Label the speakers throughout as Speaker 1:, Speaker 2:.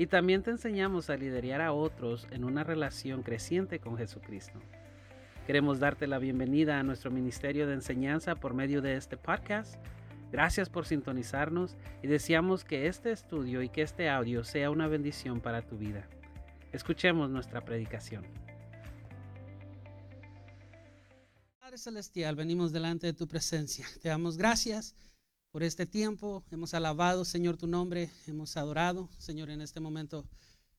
Speaker 1: y también te enseñamos a liderar a otros en una relación creciente con Jesucristo. Queremos darte la bienvenida a nuestro ministerio de enseñanza por medio de este podcast. Gracias por sintonizarnos y deseamos que este estudio y que este audio sea una bendición para tu vida. Escuchemos nuestra predicación.
Speaker 2: Padre Celestial, venimos delante de tu presencia. Te damos gracias por este tiempo. Hemos alabado, Señor, tu nombre, hemos adorado, Señor, en este momento.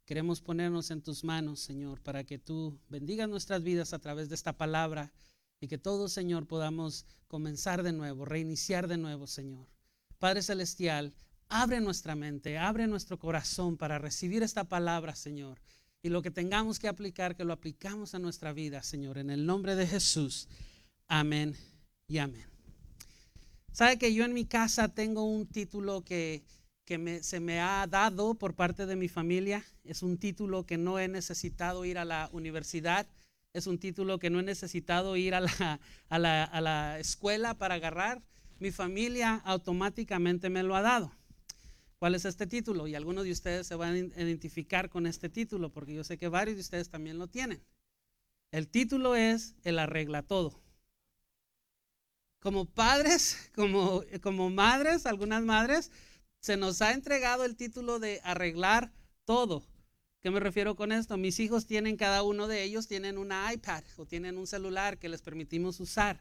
Speaker 2: Queremos ponernos en tus manos, Señor, para que tú bendigas nuestras vidas a través de esta palabra y que todos, Señor, podamos comenzar de nuevo, reiniciar de nuevo, Señor. Padre Celestial, abre nuestra mente, abre nuestro corazón para recibir esta palabra, Señor. Y lo que tengamos que aplicar, que lo aplicamos a nuestra vida, Señor, en el nombre de Jesús. Amén y amén. Sabe que yo en mi casa tengo un título que, se me ha dado por parte de mi familia. Es un título que no he necesitado ir a la universidad. Es un título que no he necesitado ir a la, a la, a la escuela para agarrar. Mi familia automáticamente me lo ha dado. ¿Cuál es este título? Y algunos de ustedes se van a identificar con este título porque yo sé que varios de ustedes también lo tienen. El título es El arregla todo como padres, como, como madres, algunas madres, se nos ha entregado el título de arreglar todo. ¿Qué me refiero con esto? Mis hijos tienen, cada uno de ellos tienen una iPad o tienen un celular que les permitimos usar.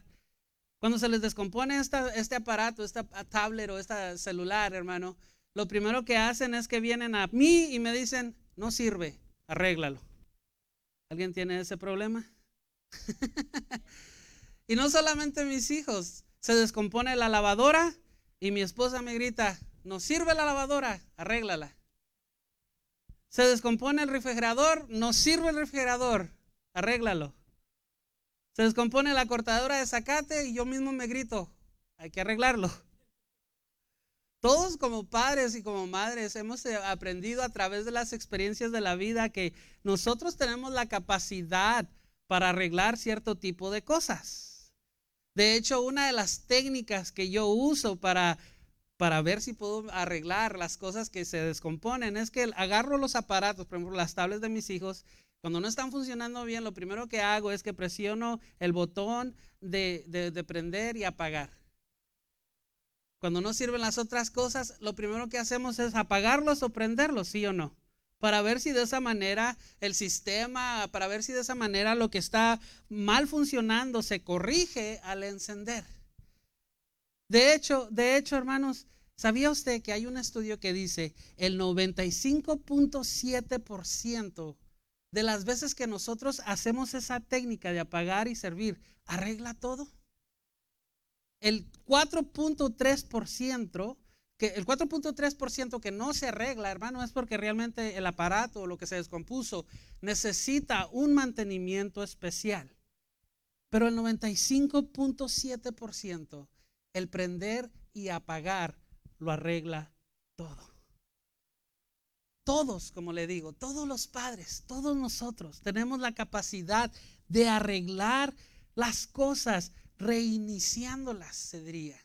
Speaker 2: Cuando se les descompone este aparato, esta tablet o este celular, hermano, lo primero que hacen es que vienen a mí y me dicen, no sirve, arréglalo. ¿Alguien tiene ese problema? Y no solamente mis hijos, se descompone la lavadora y mi esposa me grita, no sirve la lavadora, arréglala. Se descompone el refrigerador, no sirve el refrigerador, arréglalo. Se descompone la cortadora de zacate y yo mismo me grito, hay que arreglarlo. Todos como padres y como madres hemos eh, aprendido a través de las experiencias de la vida que nosotros tenemos la capacidad para arreglar cierto tipo de cosas. De hecho, una de las técnicas que yo uso para, para ver si puedo arreglar las cosas que se descomponen es que agarro los aparatos, por ejemplo, las tablets de mis hijos. Cuando no están funcionando bien, lo primero que hago es que presiono el botón de, de prender y apagar. Cuando no sirven las otras cosas, lo primero que hacemos es apagarlos o prenderlos, ¿sí o no? Para ver si de esa manera el sistema, para ver si de esa manera lo que está mal funcionando se corrige al encender. De hecho, de hecho, hermanos, ¿sabía usted que hay un estudio que dice el 95.7% de las veces que nosotros hacemos esa técnica de apagar y servir, arregla todo? El 4.3% el 4.3% que no se arregla, hermano, es porque realmente el aparato o lo que se descompuso necesita un mantenimiento especial. Pero el 95.7%, el prender y apagar, lo arregla todo. Todos, como le digo, todos los padres, todos nosotros tenemos la capacidad de arreglar las cosas, reiniciándolas, se diría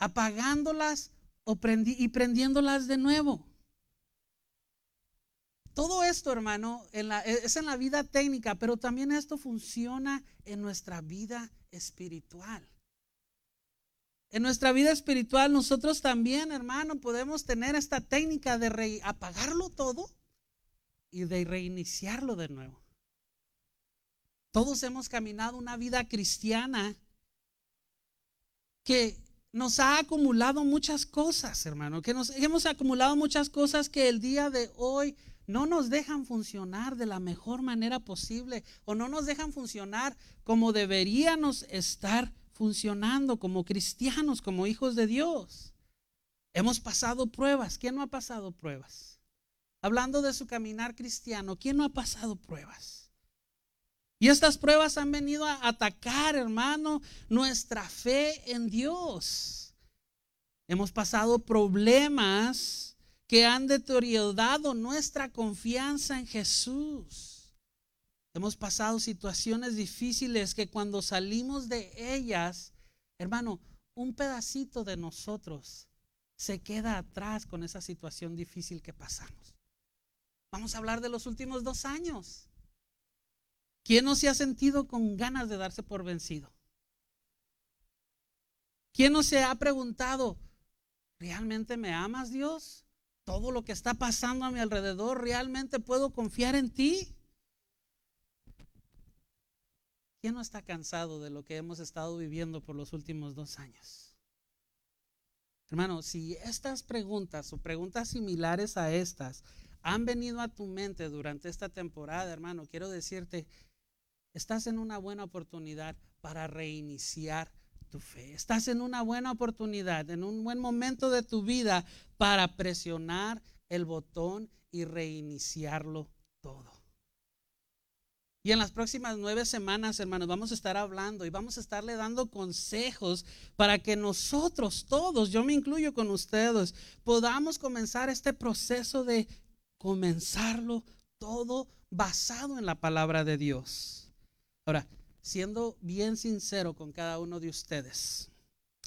Speaker 2: apagándolas y prendiéndolas de nuevo. Todo esto, hermano, es en la vida técnica, pero también esto funciona en nuestra vida espiritual. En nuestra vida espiritual nosotros también, hermano, podemos tener esta técnica de apagarlo todo y de reiniciarlo de nuevo. Todos hemos caminado una vida cristiana que nos ha acumulado muchas cosas, hermano, que nos hemos acumulado muchas cosas que el día de hoy no nos dejan funcionar de la mejor manera posible o no nos dejan funcionar como deberíamos estar funcionando como cristianos, como hijos de Dios. Hemos pasado pruebas. ¿Quién no ha pasado pruebas? Hablando de su caminar cristiano, ¿quién no ha pasado pruebas? Y estas pruebas han venido a atacar, hermano, nuestra fe en Dios. Hemos pasado problemas que han deteriorado nuestra confianza en Jesús. Hemos pasado situaciones difíciles que cuando salimos de ellas, hermano, un pedacito de nosotros se queda atrás con esa situación difícil que pasamos. Vamos a hablar de los últimos dos años. ¿Quién no se ha sentido con ganas de darse por vencido? ¿Quién no se ha preguntado, ¿realmente me amas Dios? ¿Todo lo que está pasando a mi alrededor, realmente puedo confiar en ti? ¿Quién no está cansado de lo que hemos estado viviendo por los últimos dos años? Hermano, si estas preguntas o preguntas similares a estas han venido a tu mente durante esta temporada, hermano, quiero decirte, estás en una buena oportunidad para reiniciar tu fe. Estás en una buena oportunidad, en un buen momento de tu vida para presionar el botón y reiniciarlo todo. Y en las próximas nueve semanas, hermanos, vamos a estar hablando y vamos a estarle dando consejos para que nosotros todos, yo me incluyo con ustedes, podamos comenzar este proceso de comenzarlo todo basado en la palabra de Dios. Ahora, siendo bien sincero con cada uno de ustedes,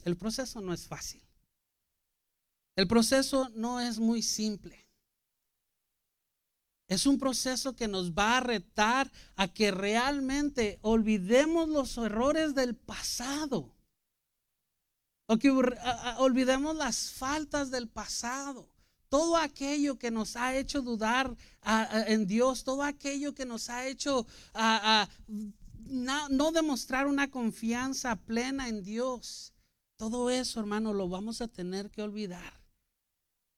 Speaker 2: el proceso no es fácil. El proceso no es muy simple. Es un proceso que nos va a retar a que realmente olvidemos los errores del pasado. O que olvidemos las faltas del pasado todo aquello que nos ha hecho dudar en Dios, todo aquello que nos ha hecho no, demostrar una confianza plena en Dios, todo eso, hermano, lo vamos a tener que olvidar.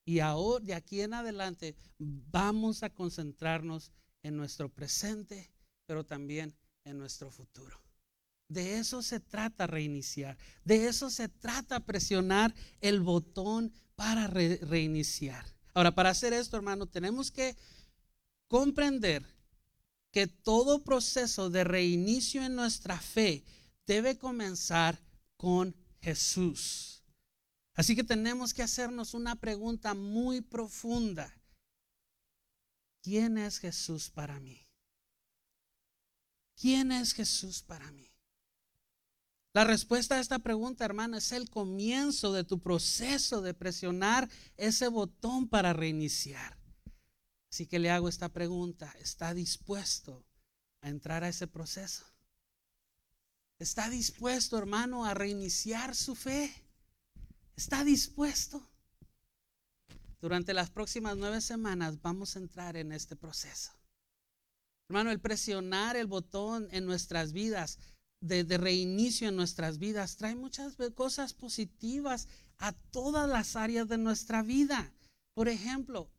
Speaker 2: Y ahora, de aquí en adelante, vamos a concentrarnos en nuestro presente, pero también en nuestro futuro. De eso se trata reiniciar. De eso se trata presionar el botón para reiniciar. Ahora, para hacer esto, hermano, tenemos que comprender que todo proceso de reinicio en nuestra fe debe comenzar con Jesús. Así que tenemos que hacernos una pregunta muy profunda. ¿Quién es Jesús para mí? ¿Quién es Jesús para mí? La respuesta a esta pregunta, hermano, es el comienzo de tu proceso de presionar ese botón para reiniciar. Así que le hago esta pregunta. ¿Está dispuesto a entrar a ese proceso? ¿Está dispuesto, hermano, a reiniciar su fe? ¿Está dispuesto? Durante las próximas nueve semanas vamos a entrar en este proceso. Hermano, el presionar el botón en nuestras vidas de, reinicio en nuestras vidas trae muchas cosas positivas a todas las áreas de nuestra vida. Por ejemplo,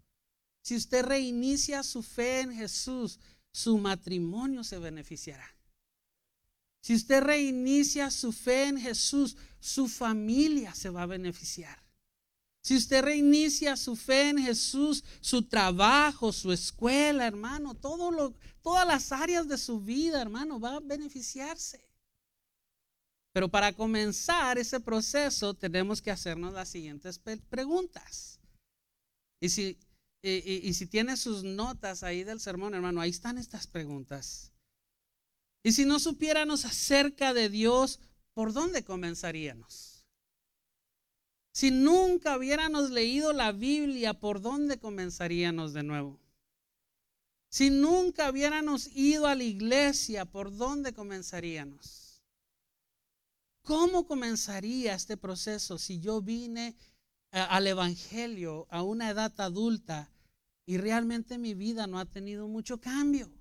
Speaker 2: si usted reinicia su fe en Jesús, su matrimonio se beneficiará. Si usted reinicia su fe en Jesús, su familia se va a beneficiar. Si usted reinicia su fe en Jesús, su trabajo, su escuela, hermano, todas las áreas de su vida, hermano, va a beneficiarse. Pero para comenzar ese proceso tenemos que hacernos las siguientes preguntas. Y si, y, si tiene sus notas ahí del sermón, hermano, ahí están estas preguntas. Y si no supiéramos acerca de Dios, ¿por dónde comenzaríamos? Si nunca hubiéramos leído la Biblia, ¿por dónde comenzaríamos de nuevo? Si nunca hubiéramos ido a la iglesia, ¿por dónde comenzaríamos? ¿Cómo comenzaría este proceso si yo vine eh, al Evangelio a una edad adulta y realmente mi vida no ha tenido mucho cambio?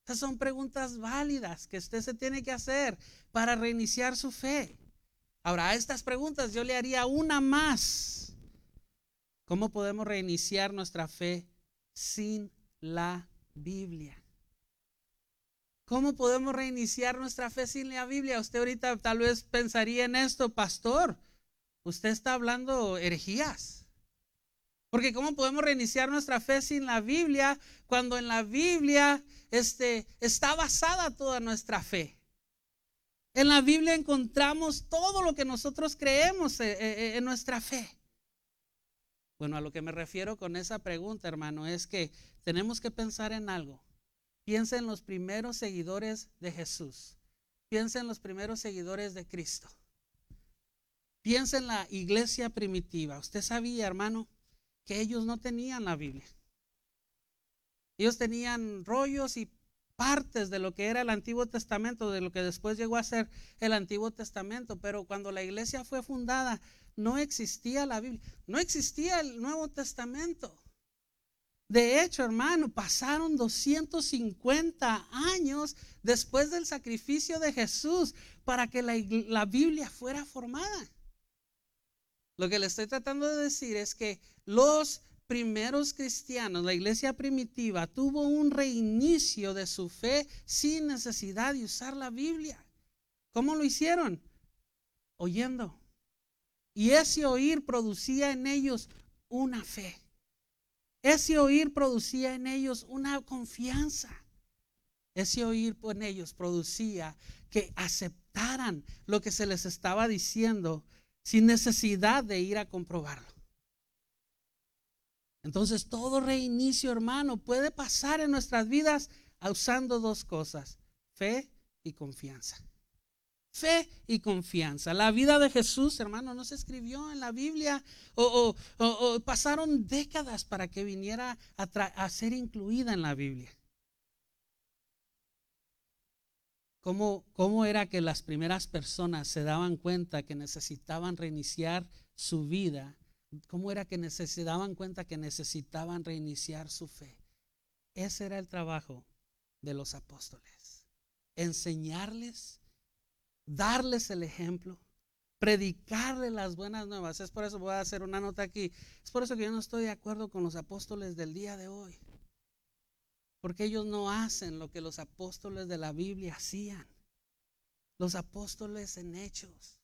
Speaker 2: Estas son preguntas válidas que usted se tiene que hacer para reiniciar su fe. Ahora, a estas preguntas yo le haría una más. ¿Cómo podemos reiniciar nuestra fe sin la Biblia? ¿Cómo podemos reiniciar nuestra fe sin la Biblia? Usted ahorita tal vez pensaría en esto, pastor. Usted está hablando herejías. Porque ¿cómo podemos reiniciar nuestra fe sin la Biblia cuando en la Biblia este, está basada toda nuestra fe? En la Biblia encontramos todo lo que nosotros creemos eh, eh, en nuestra fe. Bueno, a lo que me refiero con esa pregunta, hermano, es que tenemos que pensar en algo. Piensa en los primeros seguidores de Jesús. Piensa en los primeros seguidores de Cristo. Piensa en la iglesia primitiva. Usted sabía, hermano, que ellos no tenían la Biblia. Ellos tenían rollos y partes de lo que era el Antiguo Testamento, de lo que después llegó a ser el Antiguo Testamento, pero cuando la iglesia fue fundada, no existía la Biblia, no existía el Nuevo Testamento. De hecho, hermano, pasaron 250 años después del sacrificio de Jesús para que la, la, Biblia fuera formada. Lo que le estoy tratando de decir es que los primeros cristianos, la iglesia primitiva, tuvo un reinicio de su fe sin necesidad de usar la Biblia. ¿Cómo lo hicieron? Oyendo. Y ese oír producía en ellos una fe. Ese oír producía en ellos una confianza. Ese oír en ellos producía que aceptaran lo que se les estaba diciendo sin necesidad de ir a comprobarlo. Entonces todo reinicio, hermano, puede pasar en nuestras vidas usando dos cosas, fe y confianza. Fe y confianza. La vida de Jesús, hermano, no se escribió en la Biblia o, pasaron décadas para que viniera a, a ser incluida en la Biblia. ¿Cómo, ¿Cómo era que las primeras personas se daban cuenta que necesitaban reiniciar su vida cómo era que se daban cuenta que necesitaban reiniciar su fe. Ese era el trabajo de los apóstoles. Enseñarles, darles el ejemplo, predicarles las buenas nuevas. Es por eso voy a hacer una nota aquí. Es por eso que yo no estoy de acuerdo con los apóstoles del día de hoy. Porque ellos no hacen lo que los apóstoles de la Biblia hacían. Los apóstoles en hechos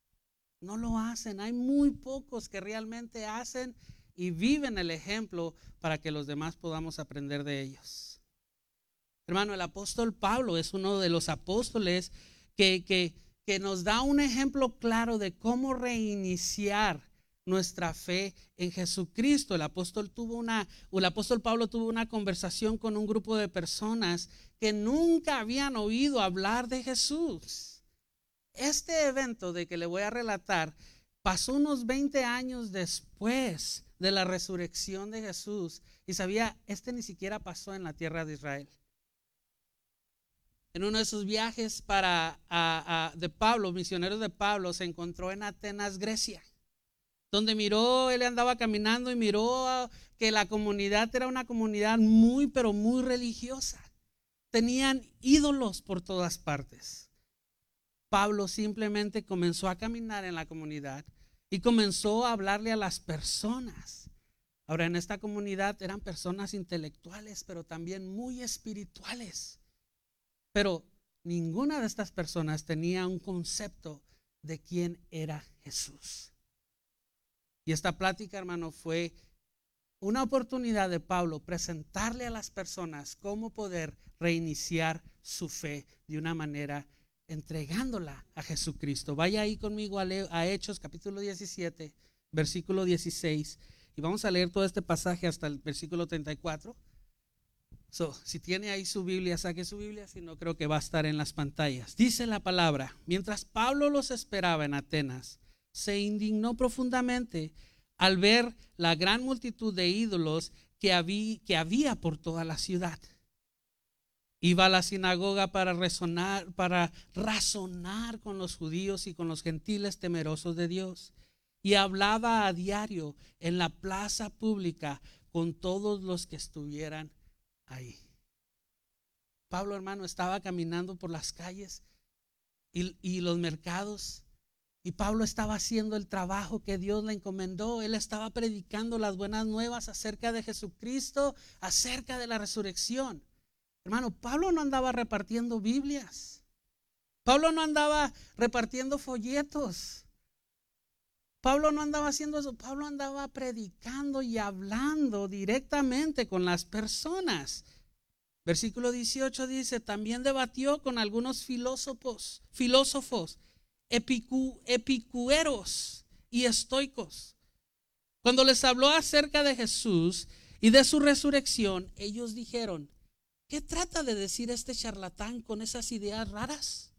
Speaker 2: no lo hacen. Hay muy pocos que realmente hacen y viven el ejemplo para que los demás podamos aprender de ellos. Hermano, el apóstol Pablo es uno de los apóstoles que, que, que nos da un ejemplo claro de cómo reiniciar nuestra fe en Jesucristo. El apóstol tuvo una, el apóstol Pablo tuvo una conversación con un grupo de personas que nunca habían oído hablar de Jesús. Este evento de que le voy a relatar pasó unos 20 años después de la resurrección de Jesús y sabía, este ni siquiera pasó en la tierra de Israel. En uno de sus viajes para, de Pablo, misioneros de Pablo, se encontró en Atenas, Grecia, donde miró, él andaba caminando y miró que la comunidad era una comunidad muy, pero muy religiosa. Tenían ídolos por todas partes. Pablo simplemente comenzó a caminar en la comunidad y comenzó a hablarle a las personas. Ahora, en esta comunidad eran personas intelectuales, pero también muy espirituales. Pero ninguna de estas personas tenía un concepto de quién era Jesús. Y esta plática, hermano, fue una oportunidad de Pablo presentarle a las personas cómo poder reiniciar su fe de una manera entregándola a Jesucristo. Vaya ahí conmigo a, Hechos capítulo 17, versículo 16, y vamos a leer todo este pasaje hasta el versículo 34. So, si tiene ahí su Biblia, saque su Biblia, si no creo que va a estar en las pantallas. Dice la palabra, mientras Pablo los esperaba en Atenas, se indignó profundamente al ver la gran multitud de ídolos que había, por toda la ciudad. Iba a la sinagoga para razonar, para razonar con los judíos y con los gentiles temerosos de Dios. Y hablaba a diario en la plaza pública con todos los que estuvieran ahí. Pablo, hermano, estaba caminando por las calles y los mercados. Y Pablo estaba haciendo el trabajo que Dios le encomendó. Él estaba predicando las buenas nuevas acerca de Jesucristo, acerca de la resurrección. Hermano, Pablo no andaba repartiendo Biblias. Pablo no andaba repartiendo folletos. Pablo no andaba haciendo eso, Pablo andaba predicando y hablando directamente con las personas. Versículo 18 dice, también debatió con algunos filósofos, filósofos, epicueros y estoicos. Cuando les habló acerca de Jesús y de su resurrección, ellos dijeron, ¿qué trata de decir este charlatán con esas ideas raras?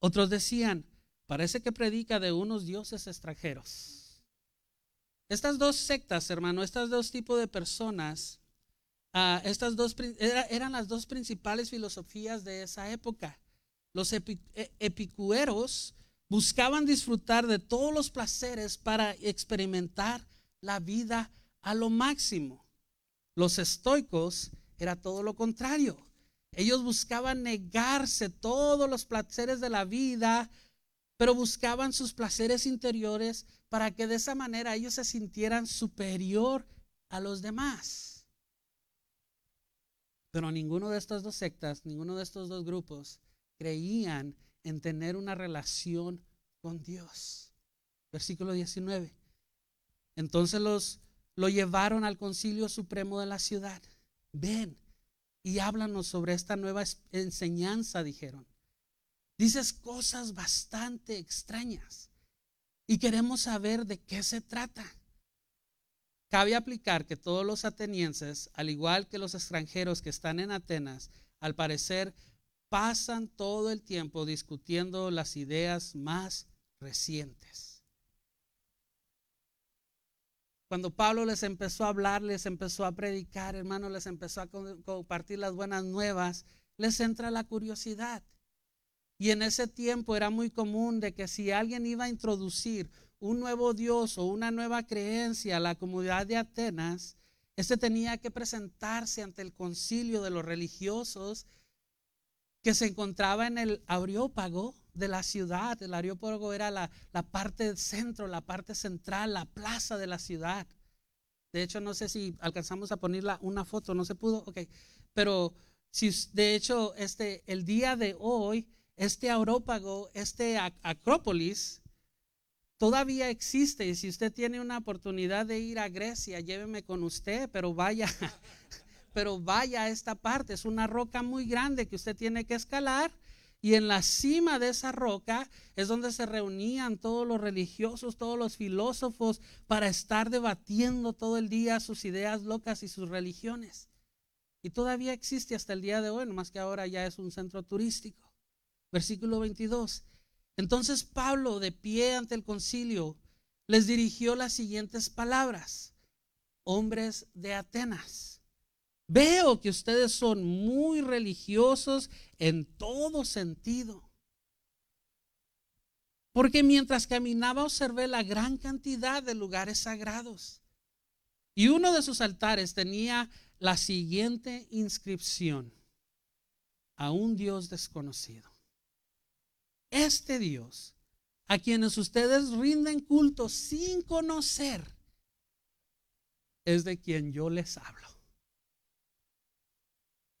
Speaker 2: Otros decían, Parece que predica de unos dioses extranjeros. Estas dos sectas, hermano, estos dos tipos de personas, ah, estas dos eran las dos principales filosofías de esa época. Los e, epicueros buscaban disfrutar de todos los placeres para experimentar la vida a lo máximo. Los estoicos era todo lo contrario. Ellos buscaban negarse todos los placeres de la vida pero buscaban sus placeres interiores para que de esa manera ellos se sintieran superior a los demás. Pero ninguno de estas dos sectas, ninguno de estos dos grupos creían en tener una relación con Dios. Versículo 19. Entonces los lo llevaron al concilio supremo de la ciudad. Ven y háblanos sobre esta nueva enseñanza, dijeron. Dices cosas bastante extrañas y queremos saber de qué se trata. Cabe aplicar que todos los atenienses, al igual que los extranjeros que están en Atenas, al parecer pasan todo el tiempo discutiendo las ideas más recientes. Cuando Pablo les empezó a hablar, les empezó a predicar, hermano, les empezó a compartir las buenas nuevas, les entra la curiosidad. Y en ese tiempo era muy común de que si alguien iba a introducir un nuevo Dios o una nueva creencia a la comunidad de Atenas, este tenía que presentarse ante el concilio de los religiosos que se encontraba en el Areópago de la ciudad. El Areópago era la, la parte del centro, la parte central, la plaza de la ciudad. De hecho, no sé si alcanzamos a ponerla una foto, no se pudo, ok. Pero si de hecho, este, el día de hoy, este aurópago, este acrópolis, todavía existe. Y si usted tiene una oportunidad de ir a Grecia, lléveme con usted, pero vaya, pero vaya a esta parte. Es una roca muy grande que usted tiene que escalar. Y en la cima de esa roca es donde se reunían todos los religiosos, todos los filósofos para estar debatiendo todo el día sus ideas locas y sus religiones. Y todavía existe hasta el día de hoy, más que ahora ya es un centro turístico. Versículo 22. Entonces Pablo, de pie ante el concilio, les dirigió las siguientes palabras. Hombres de Atenas, veo que ustedes son muy religiosos en todo sentido. Porque mientras caminaba observé la gran cantidad de lugares sagrados. Y uno de sus altares tenía la siguiente inscripción. A un Dios desconocido este Dios, a quienes ustedes rinden culto sin conocer, es de quien yo les hablo.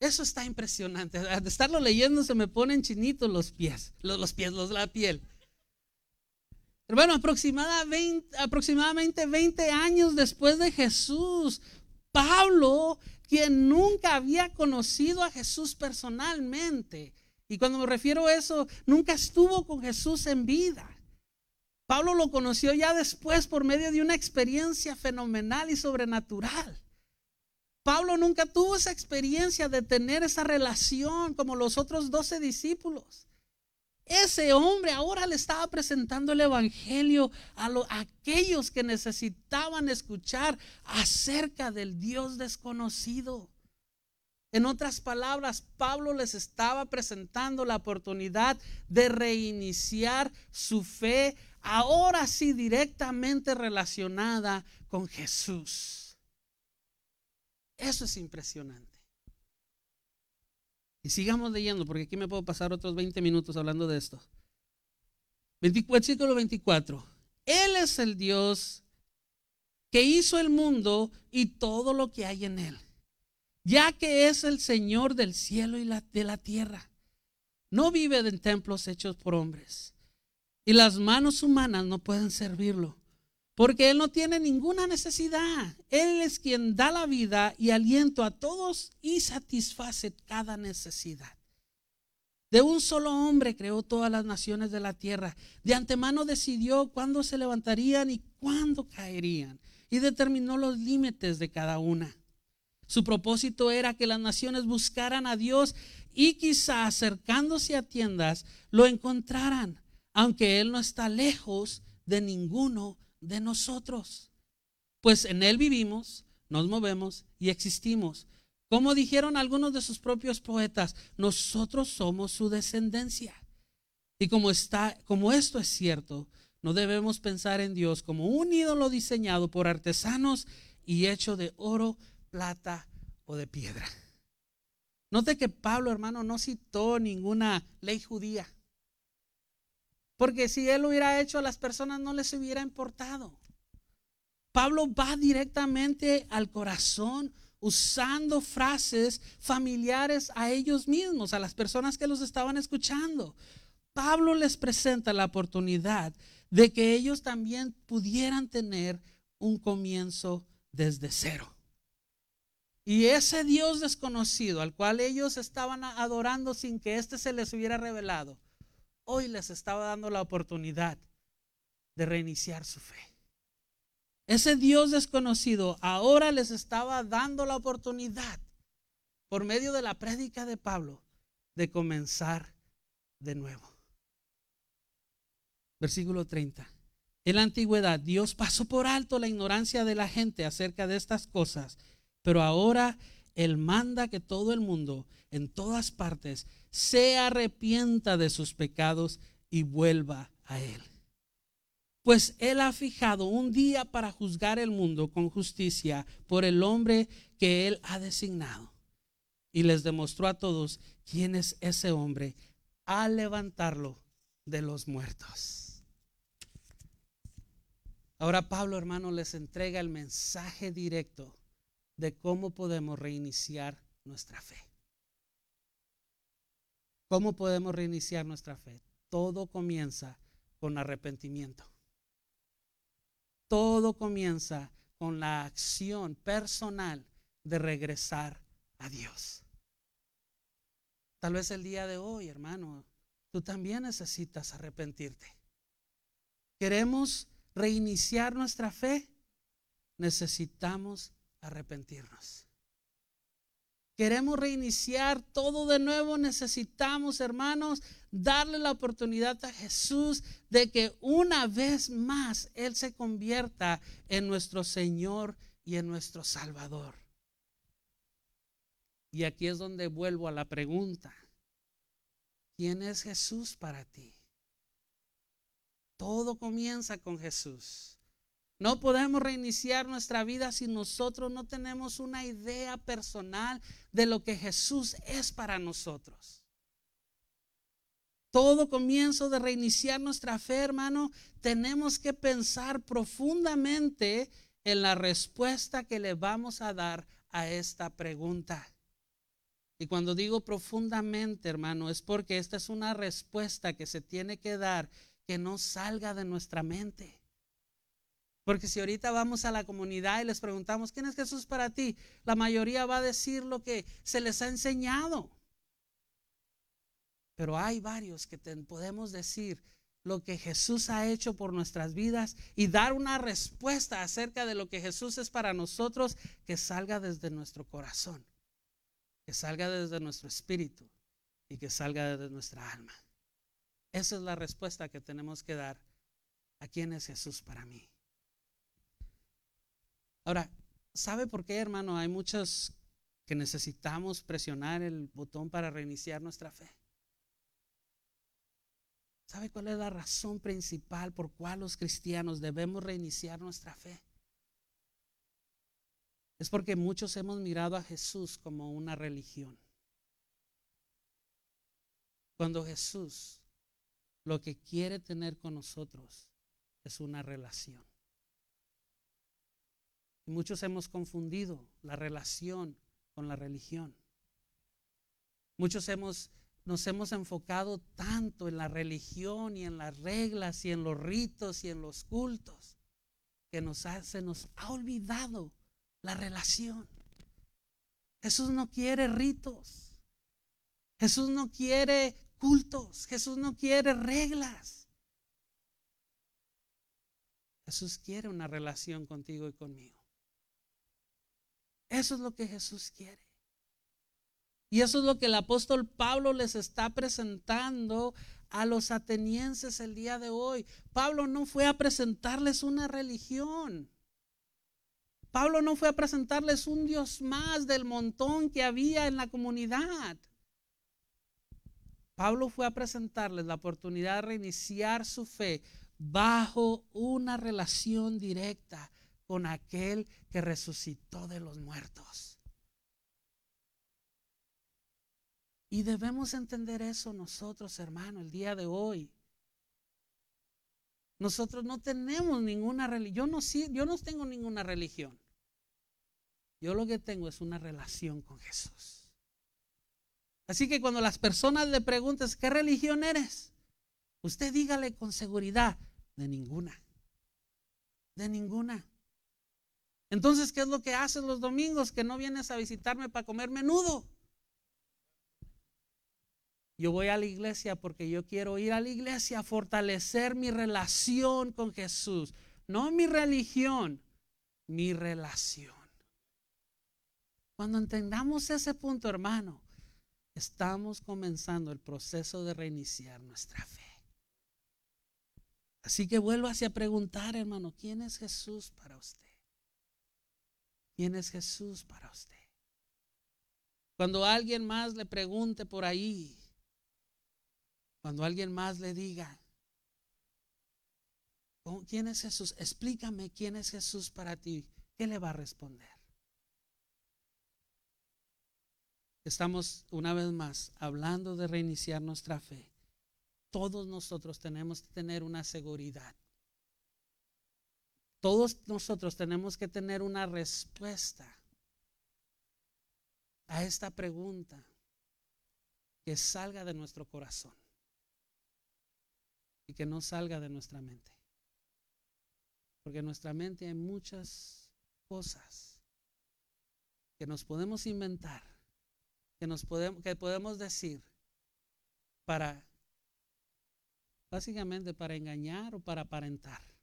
Speaker 2: Eso está impresionante. De estarlo leyendo se me ponen chinitos los pies, los, pies, los, la piel. Hermano, aproximadamente, aproximadamente 20 años después de Jesús, Pablo, quien nunca había conocido a Jesús personalmente, y cuando me refiero a eso, nunca estuvo con Jesús en vida. Pablo lo conoció ya después por medio de una experiencia fenomenal y sobrenatural. Pablo nunca tuvo esa experiencia de tener esa relación como los otros doce discípulos. Ese hombre ahora le estaba presentando el Evangelio a, aquellos que necesitaban escuchar acerca del Dios desconocido. En otras palabras, Pablo les estaba presentando la oportunidad de reiniciar su fe, ahora sí directamente relacionada con Jesús. Eso es impresionante. Y sigamos leyendo, porque aquí me puedo pasar otros 20 minutos hablando de esto. Versículo 24. Él es el Dios que hizo el mundo y todo lo que hay en él ya que es el Señor del cielo y de la tierra. No vive en templos hechos por hombres. Y las manos humanas no pueden servirlo. Porque Él no tiene ninguna necesidad. Él es quien da la vida y aliento a todos y satisface cada necesidad. De un solo hombre creó todas las naciones de la tierra. De antemano decidió cuándo se levantarían y cuándo caerían. Y determinó los límites de cada una. Su propósito era que las naciones buscaran a Dios y quizá acercándose a tiendas lo encontraran, aunque Él no está lejos de ninguno de nosotros. Pues en Él vivimos, nos movemos y existimos. Como dijeron algunos de sus propios poetas, nosotros somos su descendencia. Y como está, como esto es cierto, no debemos pensar en Dios como un ídolo diseñado por artesanos y hecho de oro, plata o de piedra. Note que Pablo, hermano, no citó ninguna ley judía. Porque si él lo hubiera hecho, a las personas no les hubiera importado. Pablo va directamente al corazón usando frases familiares a ellos mismos, a las personas que los estaban escuchando. Pablo les presenta la oportunidad de que ellos también pudieran tener un comienzo desde cero. Y ese Dios desconocido al cual ellos estaban adorando sin que éste se les hubiera revelado, hoy les estaba dando la oportunidad de reiniciar su fe. Ese Dios desconocido ahora les estaba dando la oportunidad, por medio de la prédica de Pablo, de comenzar de nuevo. Versículo 30. En la antigüedad Dios pasó por alto la ignorancia de la gente acerca de estas cosas pero ahora Él manda que todo el mundo, en todas partes, se arrepienta de sus pecados y vuelva a Él. Pues Él ha fijado un día para juzgar el mundo con justicia por el hombre que Él ha designado. Y les demostró a todos quién es ese hombre al levantarlo de los muertos. Ahora Pablo, hermano, les entrega el mensaje directo de cómo podemos reiniciar nuestra fe. ¿Cómo podemos reiniciar nuestra fe? Todo comienza con arrepentimiento. Todo comienza con la acción personal de regresar a Dios. Tal vez el día de hoy, hermano, tú también necesitas arrepentirte. ¿Queremos reiniciar nuestra fe? Necesitamos arrepentirnos. Queremos reiniciar todo de nuevo. Necesitamos, hermanos, darle la oportunidad a Jesús de que una vez más Él se convierta en nuestro Señor y en nuestro Salvador. Y aquí es donde vuelvo a la pregunta. ¿Quién es Jesús para ti? Todo comienza con Jesús. No podemos reiniciar nuestra vida si nosotros no tenemos una idea personal de lo que Jesús es para nosotros. Todo comienzo de reiniciar nuestra fe, hermano, tenemos que pensar profundamente en la respuesta que le vamos a dar a esta pregunta. Y cuando digo profundamente, hermano, es porque esta es una respuesta que se tiene que dar que no salga de nuestra mente. Porque si ahorita vamos a la comunidad y les preguntamos, ¿quién es Jesús para ti? La mayoría va a decir lo que se les ha enseñado. Pero hay varios que podemos decir lo que Jesús ha hecho por nuestras vidas y dar una respuesta acerca de lo que Jesús es para nosotros que salga desde nuestro corazón, que salga desde nuestro espíritu y que salga desde nuestra alma. Esa es la respuesta que tenemos que dar a quién es Jesús para mí. Ahora, ¿sabe por qué, hermano? Hay muchos que necesitamos presionar el botón para reiniciar nuestra fe. ¿Sabe cuál es la razón principal por cual los cristianos debemos reiniciar nuestra fe? Es porque muchos hemos mirado a Jesús como una religión. Cuando Jesús lo que quiere tener con nosotros es una relación. Muchos hemos confundido la relación con la religión. Muchos hemos, nos hemos enfocado tanto en la religión y en las reglas y en los ritos y en los cultos que se nos ha olvidado la relación. Jesús no quiere ritos. Jesús no quiere cultos. Jesús no quiere reglas. Jesús quiere una relación contigo y conmigo. Eso es lo que Jesús quiere. Y eso es lo que el apóstol Pablo les está presentando a los atenienses el día de hoy. Pablo no fue a presentarles una religión. Pablo no fue a presentarles un Dios más del montón que había en la comunidad. Pablo fue a presentarles la oportunidad de reiniciar su fe bajo una relación directa con aquel que resucitó de los muertos. Y debemos entender eso nosotros, hermano, el día de hoy. Nosotros no tenemos ninguna religión. Yo no, yo no tengo ninguna religión. Yo lo que tengo es una relación con Jesús. Así que cuando las personas le pregunten, ¿qué religión eres? Usted dígale con seguridad, de ninguna. De ninguna. Entonces, ¿qué es lo que haces los domingos que no vienes a visitarme para comer menudo? Yo voy a la iglesia porque yo quiero ir a la iglesia a fortalecer mi relación con Jesús. No mi religión, mi relación. Cuando entendamos ese punto, hermano, estamos comenzando el proceso de reiniciar nuestra fe. Así que vuelva a preguntar, hermano, ¿quién es Jesús para usted? ¿Quién es Jesús para usted? Cuando alguien más le pregunte por ahí, cuando alguien más le diga, ¿quién es Jesús? Explícame quién es Jesús para ti. ¿Qué le va a responder? Estamos una vez más hablando de reiniciar nuestra fe. Todos nosotros tenemos que tener una seguridad. Todos nosotros tenemos que tener una respuesta a esta pregunta que salga de nuestro corazón y que no salga de nuestra mente. Porque en nuestra mente hay muchas cosas que nos podemos inventar, que, nos podemos, que podemos decir para, básicamente para engañar o para aparentar.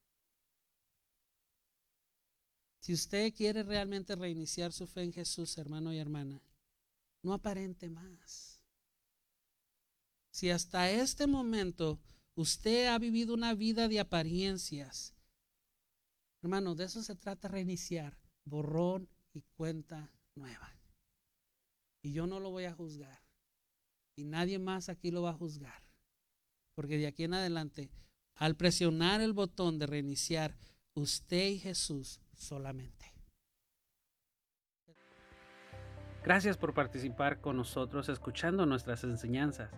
Speaker 2: Si usted quiere realmente reiniciar su fe en Jesús, hermano y hermana, no aparente más. Si hasta este momento Usted ha vivido una vida de apariencias. Hermano, de eso se trata reiniciar. Borrón y cuenta nueva. Y yo no lo voy a juzgar. Y nadie más aquí lo va a juzgar. Porque de aquí en adelante, al presionar el botón de reiniciar, usted y Jesús solamente.
Speaker 1: Gracias por participar con nosotros escuchando nuestras enseñanzas.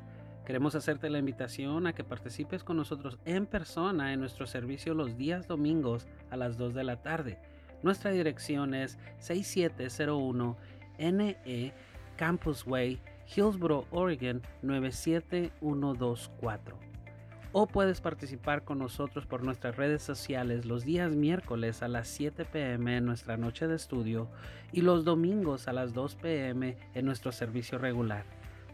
Speaker 1: Queremos hacerte la invitación a que participes con nosotros en persona en nuestro servicio los días domingos a las 2 de la tarde. Nuestra dirección es 6701 NE Campus Way, Hillsboro, Oregon 97124. O puedes participar con nosotros por nuestras redes sociales los días miércoles a las 7 pm en nuestra noche de estudio y los domingos a las 2 pm en nuestro servicio regular.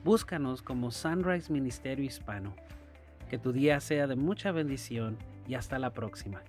Speaker 1: Búscanos como Sunrise Ministerio Hispano. Que tu día sea de mucha bendición y hasta la próxima.